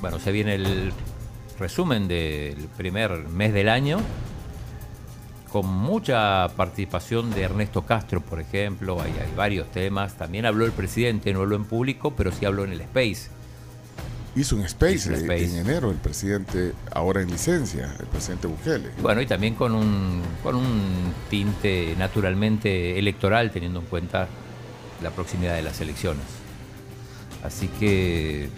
bueno, se viene el resumen del primer mes del año con mucha participación de Ernesto Castro, por ejemplo, hay, hay varios temas. También habló el presidente, no habló en público, pero sí habló en el Space. Hizo un space, Hizo un space. en enero el presidente, ahora en licencia, el presidente Bukele. Bueno, y también con un, con un tinte naturalmente electoral, teniendo en cuenta la proximidad de las elecciones. Así que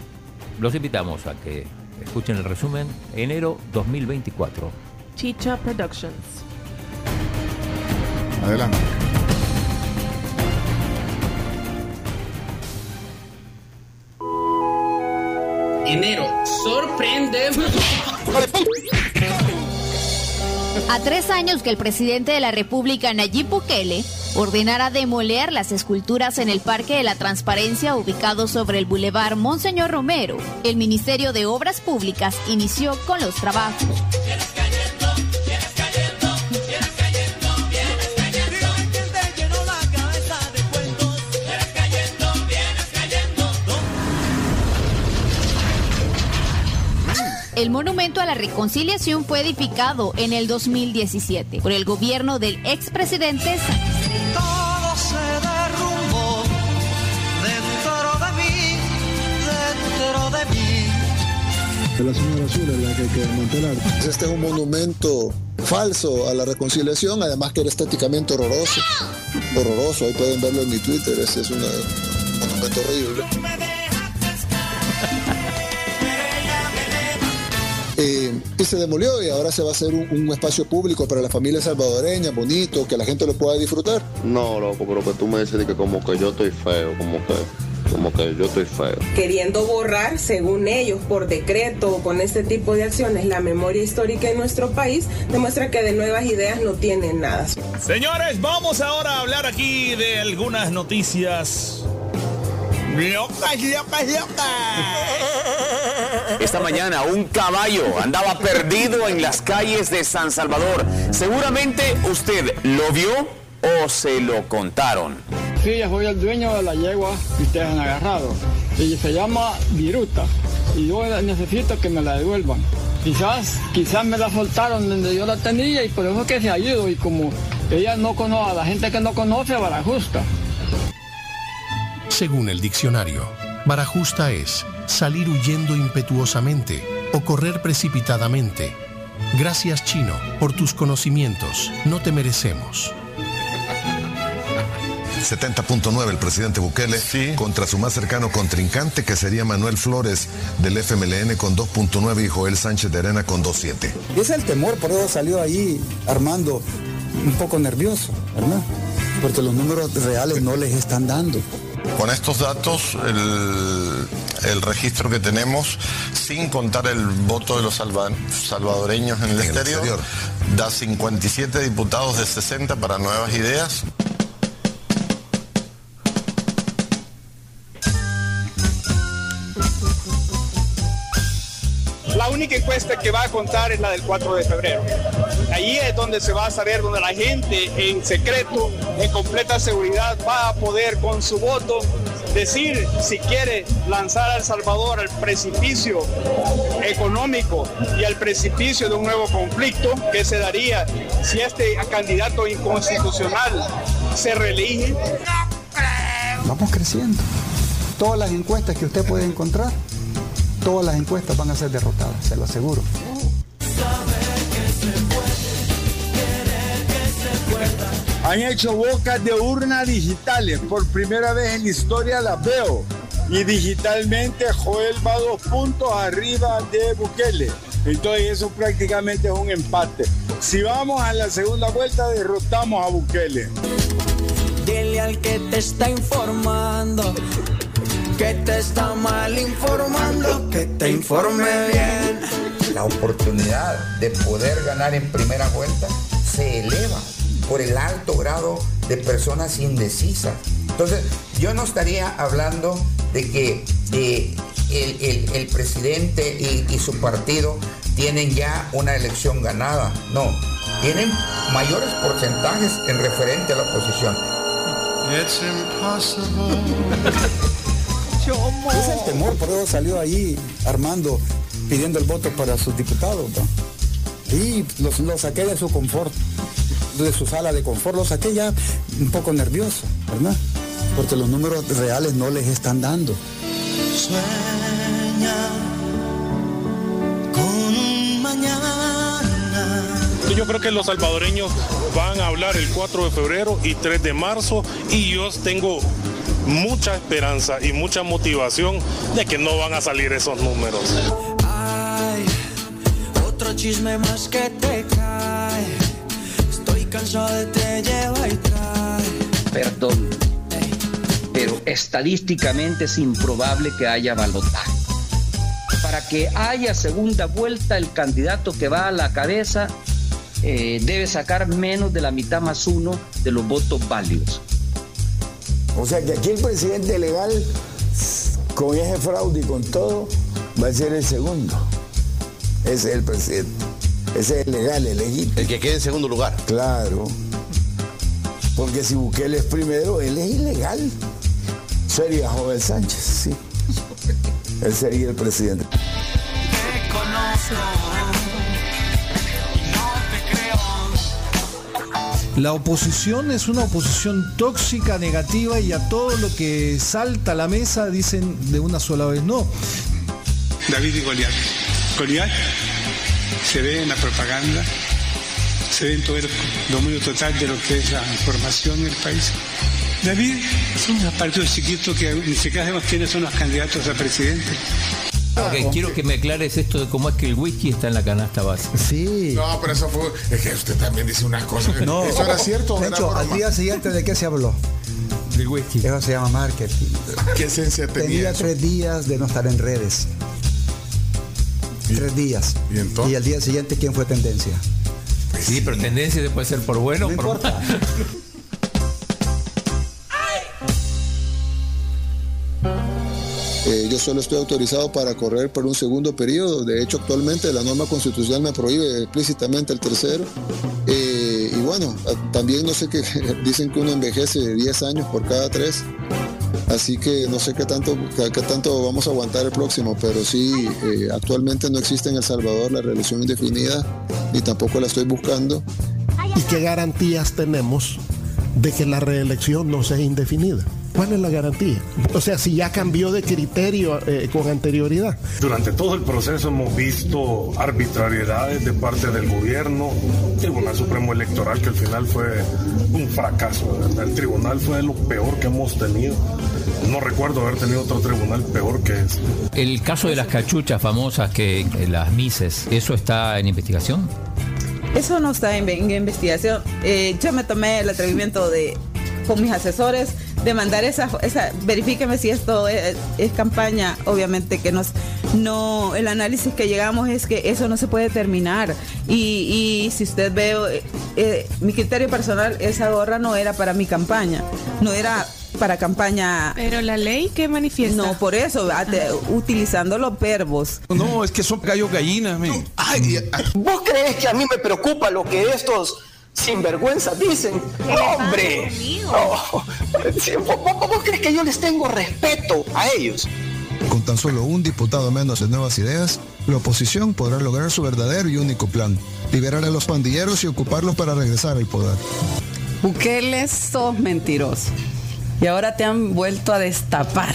los invitamos a que escuchen el resumen enero 2024. Chicha Productions. Adelante. Enero sorprende. A tres años que el presidente de la República, Nayib Bukele, ordenara demoler las esculturas en el Parque de la Transparencia ubicado sobre el Boulevard Monseñor Romero, el Ministerio de Obras Públicas inició con los trabajos. El monumento a la reconciliación fue edificado en el 2017 por el gobierno del expresidente Sánchez. Todo se derrumbó dentro de mí, dentro de mí. La señora Azul es la que hay que desmantelar. Este es un monumento falso a la reconciliación, además que era estéticamente horroroso. Horroroso, ahí pueden verlo en mi Twitter, ese es una- un monumento horrible. Y se demolió y ahora se va a hacer un, un espacio público para la familia salvadoreña, bonito, que la gente lo pueda disfrutar. No, loco, pero que tú me dices de que como que yo estoy feo, como que, como que yo estoy feo. queriendo borrar, según ellos, por decreto o con este tipo de acciones, la memoria histórica en nuestro país, demuestra que de nuevas ideas no tienen nada. Señores, vamos ahora a hablar aquí de algunas noticias. Locas, locas, locas. Esta mañana un caballo andaba perdido en las calles de San Salvador. Seguramente usted lo vio o se lo contaron. Sí, yo soy el dueño de la yegua que ustedes han agarrado. Y se llama Viruta. Y yo necesito que me la devuelvan. Quizás, quizás me la soltaron donde yo la tenía y por eso es que se ha ido. Y como ella no conoce, a la gente que no conoce, vara justa. Según el diccionario, vara justa es salir huyendo impetuosamente o correr precipitadamente. Gracias chino por tus conocimientos, no te merecemos. 70.9 el presidente Bukele contra su más cercano contrincante que sería Manuel Flores del FMLN con 2.9 y Joel Sánchez de Arena con 2.7. Y ese es el temor, por eso salió ahí Armando un poco nervioso, ¿verdad? Porque los números reales no les están dando. Con estos datos, el, el registro que tenemos, sin contar el voto de los salva- salvadoreños en el, En el exterior, exterior. da 57 diputados de 60 para nuevas ideas. Única encuesta que va a contar es la del 4 de febrero. Ahí es donde se va a saber, donde la gente en secreto, en completa seguridad, va a poder con su voto decir si quiere lanzar a El Salvador al precipicio económico y al precipicio de un nuevo conflicto que se daría si este candidato inconstitucional se reelige. Vamos creciendo. Todas las encuestas que usted puede encontrar, todas las encuestas van a ser derrotadas, se lo aseguro. Han hecho bocas de urna digitales. Por primera vez en la historia las veo. Y digitalmente Joel va dos puntos arriba de Bukele. Entonces eso prácticamente es un empate. Si vamos a la segunda vuelta, derrotamos a Bukele. Dile al que te está informando que te está mal informando, que te informe bien. La oportunidad de poder ganar en primera vuelta se eleva por el alto grado de personas indecisas. Entonces, yo no estaría hablando de que el, el- el presidente y, y su partido tienen ya una elección ganada. No, tienen mayores porcentajes en referente a la oposición. It's impossible. Es el temor, por eso salió ahí Armando pidiendo el voto para sus diputados. ¿no? Y lo los saqué de su confort, de su sala de confort, lo saqué ya un poco nervioso, ¿verdad? Porque los números reales no les están dando. Sueña con mañana. Yo creo que los salvadoreños van a hablar el 4 de febrero y 3 de marzo y yo tengo mucha esperanza y mucha motivación de que no van a salir esos números. Ay, otro chisme más que te cae. Estoy cansado de te lleva y trae. Perdón, pero estadísticamente es improbable que haya balotaje. Para que haya segunda vuelta, el candidato que va a la cabeza eh, debe sacar menos de la mitad más uno de los votos válidos. O sea que aquí el presidente legal, con ese fraude y con todo, va a ser el segundo. Ese es el presidente. Ese es el legal, el legítimo. El que quede en segundo lugar. Claro. Porque si Bukele es primero, él es ilegal. Sería Joven Sánchez, sí. Él sería el presidente. Te conozco. La oposición es una oposición tóxica, negativa y a todo lo que salta a la mesa dicen de una sola vez no. David y Goliat. Goliat se ve en la propaganda, se ve en todo el dominio total de lo que es la información en el país. David es un partido chiquito que ni siquiera sabemos quiénes son los candidatos a presidente. Ok, quiero que me aclares esto de cómo es que el whisky está en la canasta base. Sí. No, pero eso fue. Es que usted también dice unas cosas. que- No, ¿Eso era cierto o de hecho, al día siguiente de qué se habló. Del whisky. Eso se llama marketing. ¿Qué esencia tenía? Tenía eso? tres días de no estar en redes. Tres días. ¿Y entonces? al día siguiente, ¿quién fue tendencia? Sí, pero tendencia puede ser por bueno o No por importa. Solo estoy autorizado para correr por un segundo periodo. De hecho, actualmente la norma constitucional me prohíbe explícitamente el tercero. Eh, y bueno, también no sé qué dicen que uno envejece 10 años por cada tres. Así que no sé qué tanto, qué, tanto vamos a aguantar el próximo, pero sí, eh, actualmente no existe en El Salvador la reelección indefinida, ni tampoco la estoy buscando. ¿Y qué garantías tenemos de que la reelección no sea indefinida? ¿Cuál es la garantía? O sea, si ya cambió de criterio eh, con anterioridad. Durante todo el proceso hemos visto arbitrariedades de parte del gobierno, Tribunal Supremo Electoral que al final fue un fracaso. ¿verdad? El tribunal fue de lo peor que hemos tenido. No recuerdo haber tenido otro tribunal peor que este. El caso de las cachuchas famosas, que eh, las mises, ¿eso está en investigación? Eso no está en, investigación. Eh, yo me tomé el atrevimiento de, con mis asesores, de mandar esa, esa verifíqueme si esto es, es campaña. Obviamente que nos, no, el análisis que llegamos es que eso no se puede terminar. Y, y si usted ve, eh, eh, mi criterio personal, esa gorra no era para mi campaña, no era para campaña. Pero la ley que manifiesta. No, por eso, utilizando los verbos. No, es que son gallos gallinas, men. ¿Vos crees que a mí me preocupa lo que estos sinvergüenzas dicen? ¡Hombre! No. ¿Vos, vos- vos crees que yo les tengo respeto a ellos? Con tan solo un diputado menos de nuevas ideas, la oposición podrá lograr su verdadero y único plan, liberar a los pandilleros y ocuparlos para regresar al poder. Bukele, sos mentiroso. Y ahora te han vuelto a destapar.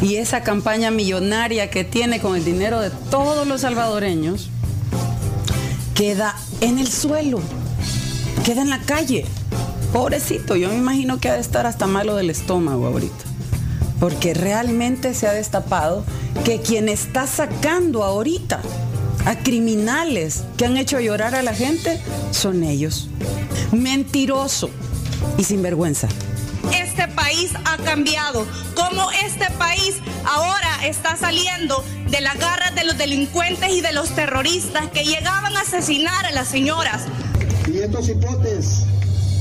Y esa campaña millonaria que tiene con el dinero de todos los salvadoreños queda en el suelo, queda en la calle. Pobrecito, yo me imagino que ha de estar hasta malo del estómago ahorita. Porque realmente se ha destapado que quien está sacando ahorita a criminales que han hecho llorar a la gente son ellos. Mentiroso y sinvergüenza. Ha cambiado. Cómo este país ahora está saliendo de las garras de los delincuentes y de los terroristas que llegaban a asesinar a las señoras. Y estos hipotes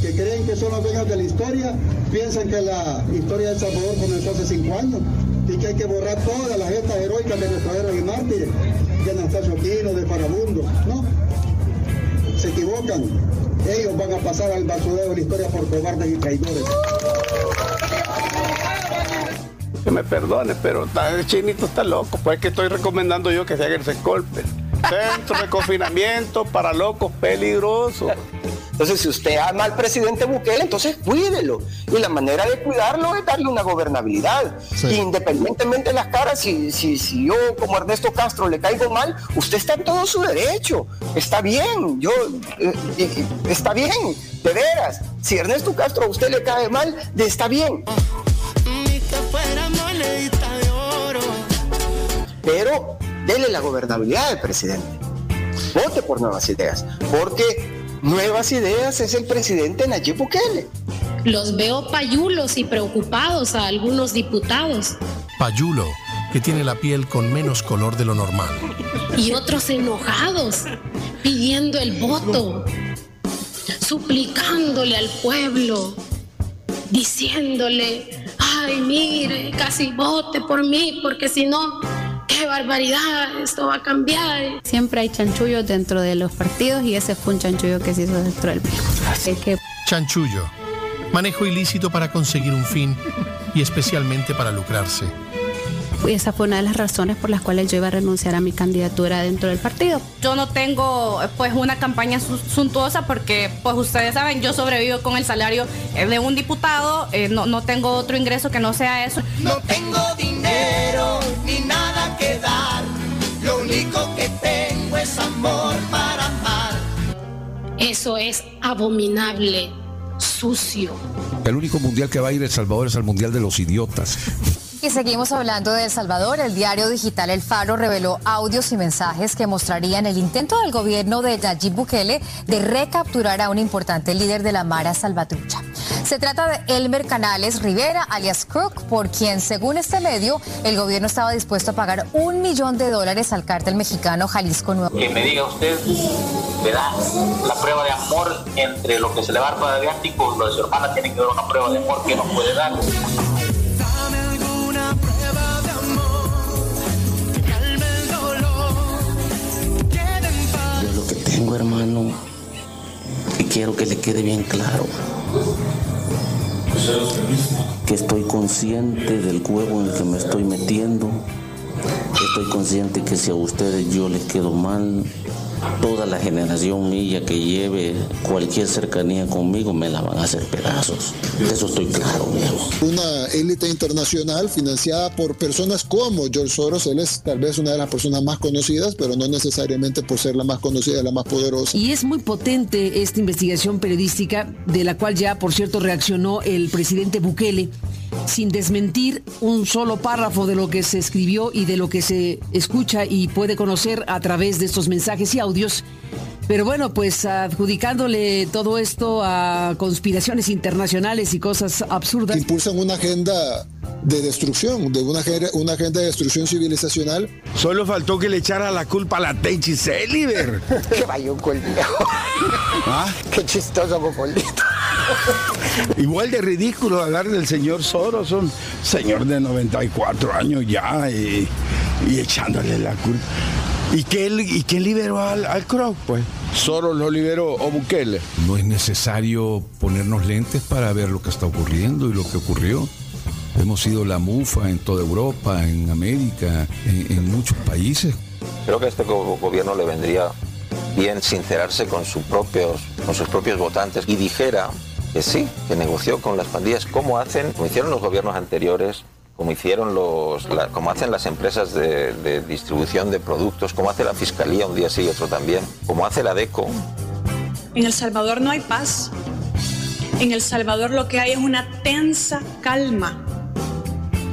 que creen que son los dueños de la historia, piensan que la historia de Salvador comenzó hace cinco años y que hay que borrar todas las gestas heroicas de nuestros héroes y mártires, de Anastasio Quino, de Farabundo. No, se equivocan. Ellos van a pasar al basurero de la historia por cobardes y traidores. Que me perdone, pero el chinito está loco, pues es que estoy recomendando yo que se haga el golpe. Centro de confinamiento para locos peligrosos. Entonces, si usted ama al presidente Bukele, entonces cuídelo. Y la manera de cuidarlo es darle una gobernabilidad. Independientemente de las caras, si, si, si yo como Ernesto Castro le caigo mal, usted está en todo su derecho. Está bien, yo, eh, eh, está bien, de veras. Si Ernesto Castro a usted le cae mal, está bien. Pero dele la gobernabilidad al presidente. Vote por nuevas ideas, porque Nuevas Ideas es el presidente Nayib Bukele. Los veo payulos y preocupados a algunos diputados. Payulo, que tiene la piel con menos color de lo normal. Y otros enojados, pidiendo el voto, suplicándole al pueblo, diciéndole, ay, mire, casi vote por mí, porque si no, qué barbaridad, esto va a cambiar. Siempre hay chanchullos dentro de los partidos y ese fue un chanchullo que se hizo dentro del que... Chanchullo, manejo ilícito para conseguir un fin y especialmente para lucrarse. Y esa fue una de las razones por las cuales yo iba a renunciar a mi candidatura dentro del partido. Yo no tengo pues una campaña suntuosa porque pues ustedes saben, yo sobrevivo con el salario eh, de un diputado, eh, no, no tengo otro ingreso que no sea eso. No tengo dinero ni nada que dar, lo único que tengo es amor para amar. Eso es abominable, sucio. El único mundial que va a ir El Salvador es el mundial de los idiotas. Y seguimos hablando de El Salvador. El diario digital El Faro reveló audios y mensajes que mostrarían el intento del gobierno de Nayib Bukele de recapturar a un importante líder de la Mara Salvatrucha. Se trata de Elmer Canales Rivera, alias Crook, por quien, según este medio, el gobierno estaba dispuesto a pagar un millón de dólares al cártel mexicano Jalisco Nuevo. Que me diga usted, le da la prueba de amor entre lo que se le va a dar de Ártico, lo de su tiene que dar una prueba de amor que nos puede dar. Hermano, y quiero que le quede bien claro que estoy consciente del huevo en el que me estoy metiendo. Estoy consciente que si a ustedes yo les quedo mal, toda la generación mía que lleve cualquier cercanía conmigo me la van a hacer pedazos. De eso estoy claro, viejo. Una élite internacional financiada por personas como George Soros. Él es tal vez una de las personas más conocidas, pero no necesariamente por ser la más conocida, la más poderosa. Y es muy potente esta investigación periodística, de la cual ya, por cierto, reaccionó el presidente Bukele sin desmentir un solo párrafo de lo que se escribió y de lo que se escucha y puede conocer a través de estos mensajes y audios. Pero bueno, pues adjudicándole todo esto a conspiraciones internacionales y cosas absurdas. Impulsan una agenda de destrucción, de una, una agenda de destrucción civilizacional. Solo faltó que le echara la culpa a la Tenchi Celiber. Qué vaya un ¿Ah? Qué chistoso cocolito. Igual de ridículo hablar del señor Soros, un señor de 94 años ya y, echándole la culpa. ¿Y quién, y quién liberó al, al Croc, pues? Soros lo liberó o Bukele. No es necesario ponernos lentes para ver lo que está ocurriendo y lo que ocurrió. Hemos sido la mufa en toda Europa, en América, en, muchos países. Creo que a este gobierno le vendría bien sincerarse con, sus propios, con sus propios votantes y dijera que sí, que negoció con las pandillas como hacen, como hicieron los gobiernos anteriores, como hicieron los, como hacen las empresas de, de, distribución de productos, como hace la fiscalía un día sí y otro también, como hace la DECO. En El Salvador no hay paz. En El Salvador lo que hay es una tensa calma.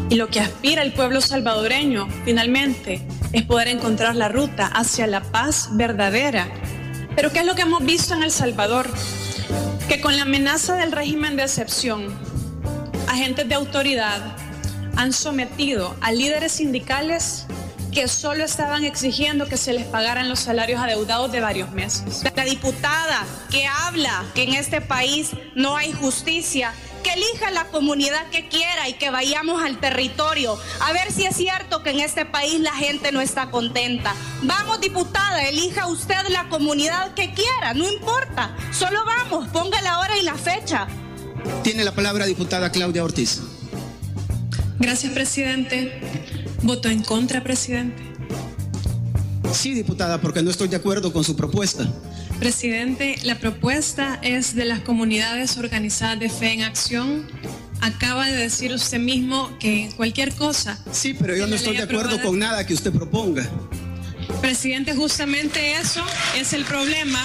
Y lo que aspira el pueblo salvadoreño, finalmente, es poder encontrar la ruta hacia la paz verdadera. Pero ¿qué es lo que hemos visto en El Salvador? Que con la amenaza del régimen de excepción, agentes de autoridad han sometido a líderes sindicales que solo estaban exigiendo que se les pagaran los salarios adeudados de varios meses. La diputada que habla que en este país no hay justicia que elija la comunidad que quiera y que vayamos al territorio a ver si es cierto que en este país la gente no está contenta. Vamos, diputada, elija usted la comunidad que quiera, no importa. Solo vamos, ponga la hora y la fecha. Tiene la palabra diputada Claudia Ortiz. Gracias, presidente. Voto en contra, presidente. Sí, diputada, porque no estoy de acuerdo con su propuesta. Presidente, la propuesta es de las comunidades organizadas de fe en acción. Acaba de decir usted mismo que cualquier cosa. Sí, pero yo no estoy de acuerdo con nada que usted proponga. Presidente, justamente eso es el problema.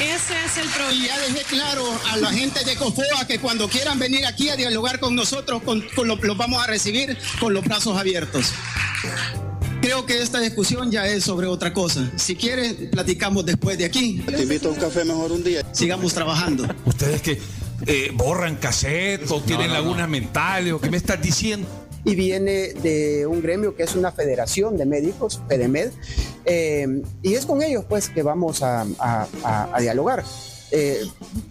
Ese es el problema. Y ya dejé claro a la gente de COFOA que cuando quieran venir aquí a dialogar con nosotros, con, con lo- los vamos a recibir con los brazos abiertos. Creo que esta discusión ya es sobre otra cosa. Si quieres, platicamos después de aquí. Te invito a un café mejor un día. Sigamos trabajando. Ustedes que eh, borran cassette o tienen lagunas mentales o qué me estás diciendo. y viene de un gremio que es una federación de médicos, FEDEMED, eh, y es con ellos pues que vamos a, a- a- a dialogar. Eh,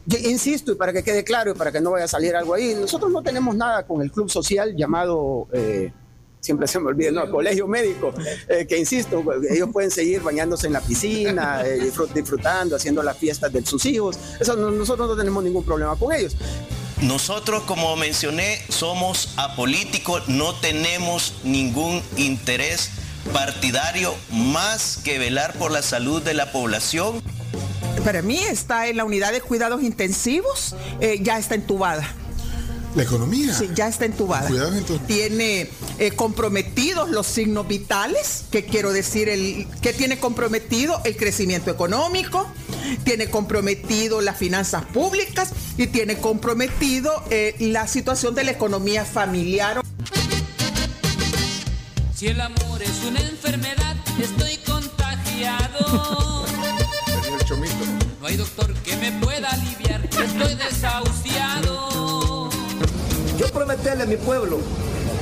yo insisto, y para que quede claro y para que no vaya a salir algo ahí, nosotros no tenemos nada con el club social llamado... eh, Siempre se me olvida, no, colegio médico, eh, que insisto, ellos pueden seguir bañándose en la piscina, eh, disfrut- disfrutando, haciendo las fiestas de sus hijos. Eso no- nosotros no tenemos ningún problema con ellos. Nosotros, como mencioné, somos apolíticos, no tenemos ningún interés partidario más que velar por la salud de la población. Para mí está en la unidad de cuidados intensivos, eh, ya está entubada. La economía. Sí, ya está entubada. Cuidados entonces. Tiene eh, comprometidos los signos vitales, que quiero decir, el, que tiene comprometido el crecimiento económico, tiene comprometido las finanzas públicas y tiene comprometido eh, la situación de la economía familiar. Si el amor es una enfermedad, estoy contagiado. No hay doctor que me pueda aliviar, estoy desahuciado. Prometerle a mi pueblo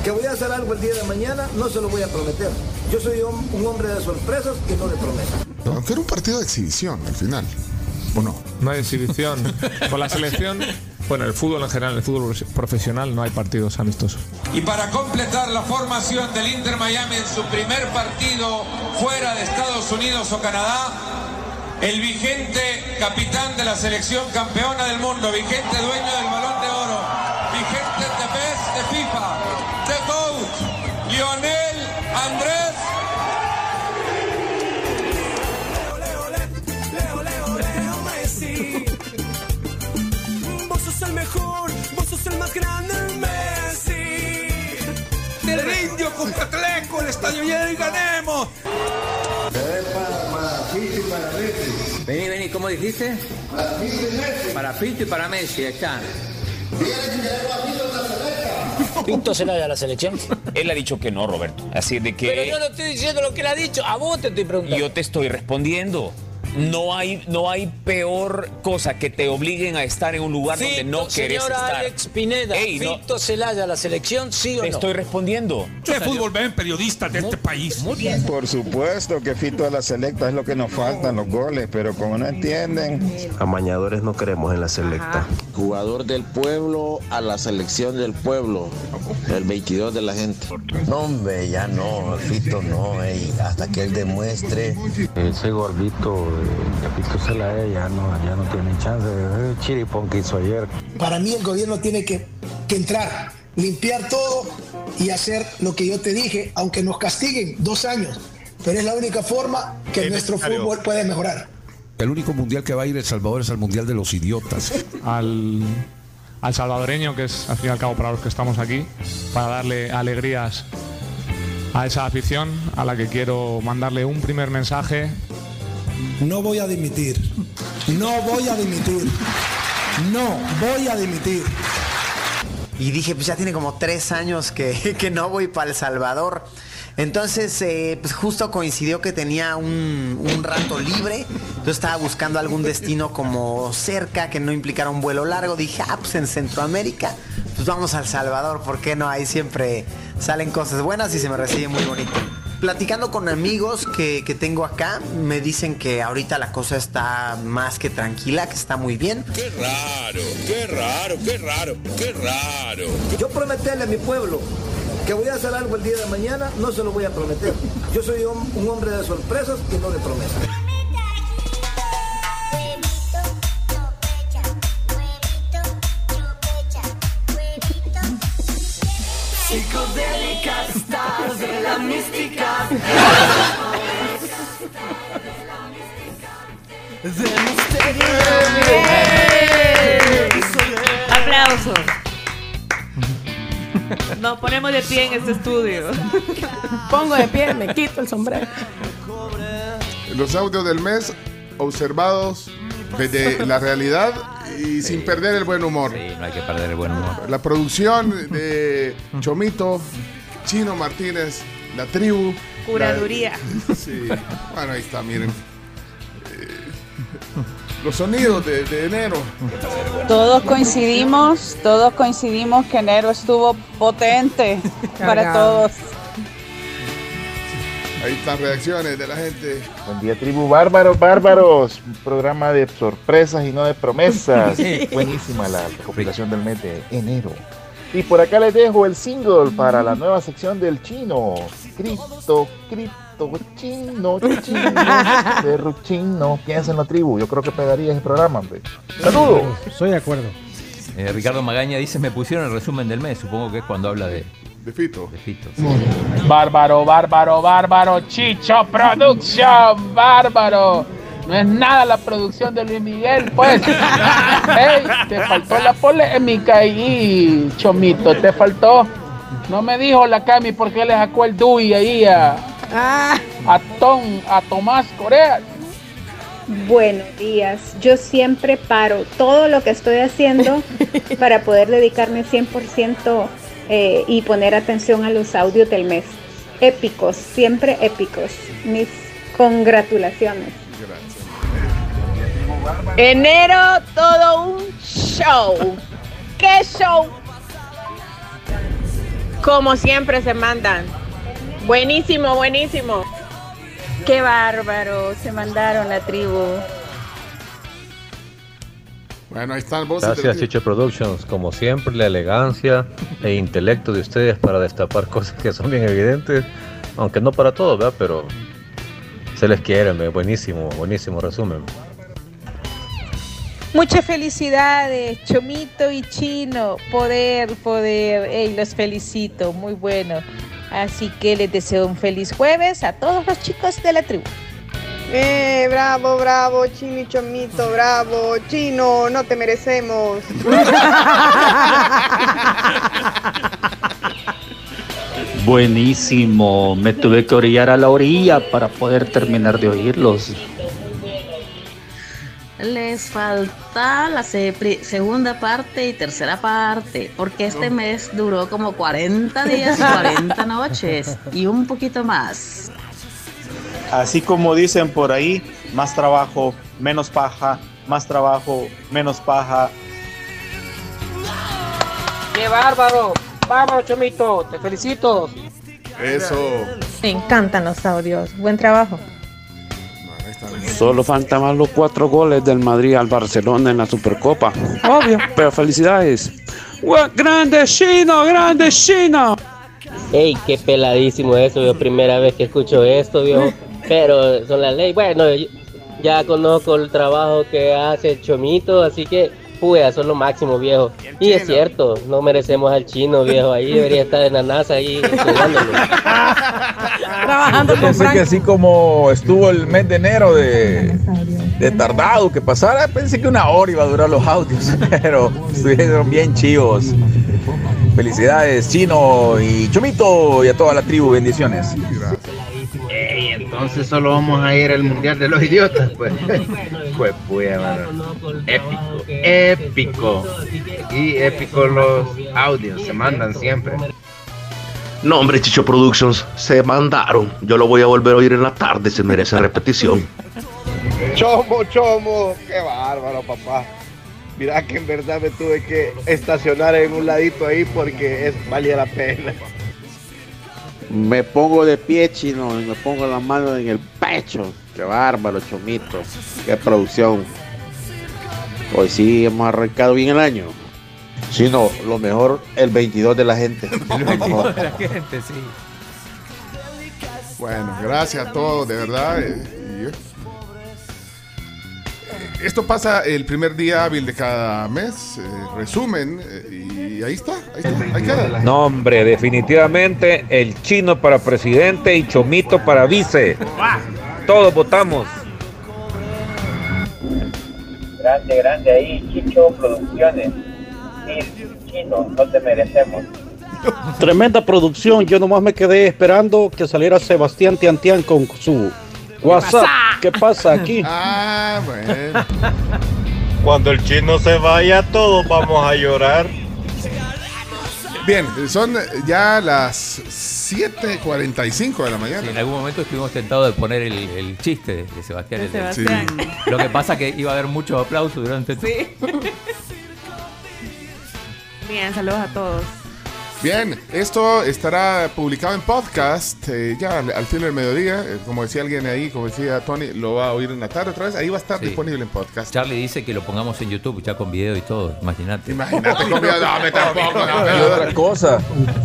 que voy a hacer algo el día de mañana, no se lo voy a prometer. Yo soy un, un hombre de sorpresas y no de promesas. Aunque era un partido de exhibición al final. ¿O no? No hay exhibición. Con la selección, bueno, el fútbol en general, el fútbol profesional, no hay partidos amistosos. Y para completar la formación del Inter Miami en su primer partido fuera de Estados Unidos o Canadá, el vigente capitán de la selección campeona del mundo, vigente dueño del balón Cuscatleco, el estadio lleno y ganemos. Vení, vení, ¿cómo dijiste? Para Pinto y para Messi, ahí está. Pinto se la a la selección. Él ha dicho que no, Roberto. Así de que. Pero yo no estoy diciendo lo que él ha dicho. A vos te estoy preguntando. Yo te estoy respondiendo. No hay, no hay peor cosa que te obliguen a estar en un lugar donde no querés estar. Alex Pineda, Ey, no. Fito Celaya a la selección, ¿sí o Te no? estoy respondiendo. ¿Qué fútbol ven periodistas de este país? Por supuesto que Fito a la selecta es lo que nos faltan, los goles, pero como no entienden. Amañadores no queremos en la selecta. Jugador del pueblo a la selección del pueblo. El 22 de la gente. No, hombre, ya no, Fito no, ey, hasta que él demuestre. Ese gordito, Capito ya no, ya no tiene chance. El chiripón que hizo ayer. Para mí el gobierno tiene que, que entrar, limpiar todo y hacer lo que yo te dije, aunque nos castiguen dos años. Pero es la única forma que nuestro fútbol puede mejorar. El único mundial que va a ir El Salvador es el mundial de los idiotas. Al, al salvadoreño, que es al fin y al cabo para los que estamos aquí, para darle alegrías a esa afición a la que quiero mandarle un primer mensaje. No voy a dimitir. No voy a dimitir. No voy a dimitir. Y dije, pues ya tiene como tres años que, que no voy para El Salvador. Entonces, eh, pues justo coincidió que tenía un, rato libre. Yo estaba buscando algún destino como cerca, que no implicara un vuelo largo. Dije, ah, pues en Centroamérica, pues vamos a El Salvador, ¿por qué no? Ahí siempre salen cosas buenas y se me recibe muy bonito. Platicando con amigos que, que tengo acá, me dicen que ahorita la cosa está más que tranquila, que está muy bien. Qué raro, qué raro, qué raro, qué raro. Yo prometerle a mi pueblo que voy a hacer algo el día de mañana, no se lo voy a prometer. Yo soy un, un hombre de sorpresas y no de promesas. Mística. Aplausos. Nos ponemos de pie en este estudio. Pongo de pie, me quito el sombrero. Los audios del mes observados desde la realidad y sin perder el buen humor. Sí, no hay que perder el buen humor. La producción de Chomito, Chino Martínez, la tribu. Curaduría. la- sí. Bueno, ahí está, miren. Eh, los sonidos de, de enero. Todos coincidimos, todos coincidimos que enero estuvo potente para todos. Ahí están reacciones de la gente. Buen día, tribu bárbaros, bárbaros. Un programa de sorpresas y no de promesas. Sí. Buenísima la recopilación del mes de enero. Y por acá les dejo el single para la nueva sección del chino. Cripto, cripto, chino, chino, perro chino. Piensa en la tribu. Yo creo que pegaría ese programa, hombre. Saludos. Estoy de acuerdo. Eh, Ricardo Magaña dice, me pusieron el resumen del mes. Supongo que es cuando habla de... De Fito. De Fito. Bárbaro, bárbaro, bárbaro, Chicho Production, bárbaro. No es nada la producción de Luis Miguel, pues. Ey, te faltó la polémica ahí, Chomito, te faltó. No me dijo la Cami por qué le sacó el DUI ahí a, a Tom, a Tomás Corea. Buenos días. Yo siempre paro todo lo que estoy haciendo para poder dedicarme 100% eh, y poner atención a los audios del mes. Épicos, siempre épicos. Mis congratulaciones. Enero, todo un show. ¿Qué show? Como siempre se mandan. Buenísimo, buenísimo. Qué bárbaro, se mandaron la tribu. Bueno, ahí están voces Gracias, Chicho Productions. Como siempre, la elegancia e intelecto de ustedes para destapar cosas que son bien evidentes, aunque no para todos, ¿verdad? Pero se les quiere, me. buenísimo, buenísimo resumen. Muchas felicidades, Chomito y Chino. Poder, poder. Ey, los felicito, muy bueno. Así que les deseo un feliz jueves a todos los chicos de la tribu. Eh, bravo, bravo, Chino y Chomito, bravo, Chino, no te merecemos. Buenísimo, me tuve que orillar a la orilla para poder terminar de oírlos. Les falta la se- segunda parte y tercera parte, porque este mes duró como 40 días y 40 noches y un poquito más. Así como dicen por ahí, más trabajo, menos paja, más trabajo, menos paja. ¡Qué bárbaro! Vamos, Chomito, te felicito. Eso. Me encantan los audios. Buen trabajo. Solo faltaban los cuatro goles del Madrid al Barcelona en la Supercopa. Obvio. Pero felicidades. ¡Grande Chino! ¡Grande Chino! Ey, qué peladísimo eso, yo primera vez que escucho esto, viejo. Pero son las leyes. Bueno, yo ya conozco el trabajo que hace el Chomito, así que, pues, son lo máximo, viejo. Y es cierto, no merecemos al chino, viejo. Ahí debería estar en la NASA, ahí, cuidándolo. Trabajando con Pensé que así como estuvo el mes de enero de, de tardado que pasara, pensé que una hora iba a durar los audios, pero estuvieron bien chivos. Felicidades, Chino y Chomito y a toda la tribu, bendiciones. Ey, entonces solo vamos a ir al Mundial de los Idiotas, pues. Pues, pues. Épico, épico. Y épico los audios, se mandan siempre. No, hombre, Chicho Productions, se mandaron. Yo lo voy a volver a oír en la tarde, se merece repetición. Chomo, chomo, qué bárbaro, papá. Mira que en verdad me tuve que estacionar en un ladito ahí porque es, valía la pena. Me pongo de pie, chino, y me pongo las manos en el pecho. Qué bárbaro, chomito. Qué producción. Hoy sí hemos arrancado bien el año. Chino, lo mejor el 22 de la gente. la gente, sí. Bueno, gracias a todos, de verdad. eh, y, eh, Esto pasa el primer día hábil de cada mes, eh, resumen, eh, y ahí está, ahí está, ahí queda. No, hombre, definitivamente el chino para presidente y Chomito para vice. Todos votamos. Grande, grande ahí, Chicho Producciones. Chino, no te merecemos. Tremenda producción. Yo nomás me quedé esperando que saliera Sebastián Tiantian con su WhatsApp. ¿Qué pasa aquí? Ah, bueno. Cuando el chino se vaya, todos vamos a llorar. Bien, son ya las 7.45 de la mañana. En algún momento estuvimos tentados de poner el, el chiste de, Sebastián. De Sebastián. Sí. Lo que pasa que iba a haber muchos aplausos durante Sí. Bien, saludos a todos. Bien, esto estará publicado en podcast eh, ya al, al fin del mediodía. Eh, como decía alguien ahí, como decía Tony, lo va a oír en la tarde otra vez. Ahí va a estar Sí. disponible en podcast. Charlie dice que lo pongamos en YouTube ya con video y todo, imagínate. Imagínate con video, no, me tampoco, no, me- Y otra cosa,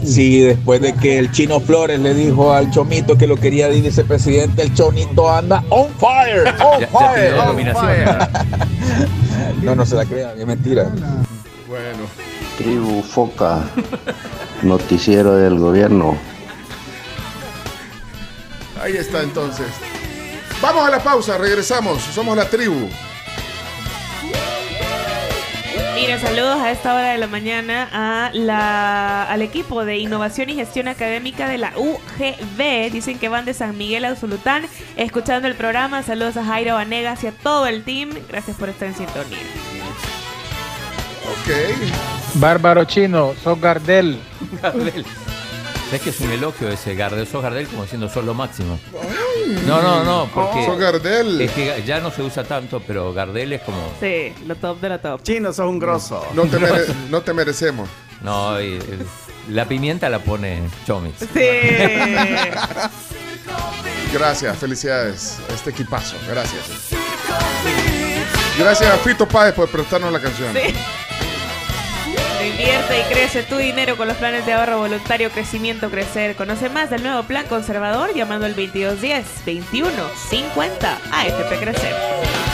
si después de que el Chino Flores le dijo al Chomito que lo quería de vicepresidente, el Chonito anda on fire, on Ya- ya fire. la on fire. No, no se la crean, es mentira. Bueno. Tribu Foca, noticiero del gobierno. Ahí está entonces. Vamos a la pausa, regresamos. Somos la tribu. Mira, saludos a esta hora de la mañana a la, al equipo de innovación y gestión académica de la UGB. Dicen que van de San Miguel a Usulután escuchando el programa. Saludos a Jairo Vanegas y a todo el team. Gracias por estar en sintonía. Ok. Bárbaro chino, sos Gardel. Gardel. Es que es un elogio ese Gardel. Sos Gardel como diciendo sos lo máximo. No, no, no, porque. Sos Gardel. Es que ya no se usa tanto, pero Gardel es como. Sí, lo top de la top. Chino, sos un grosso. No te, mere- no te merecemos. No, y- el- la pimienta la pone Chomis. Gracias, felicidades este equipazo. Gracias. Gracias a Fito Páez por prestarnos la canción. Invierte y crece tu dinero con los planes de ahorro voluntario Crecimiento Crecer. Conoce más del nuevo plan conservador llamando al 2210 21 50 AFP Crecer.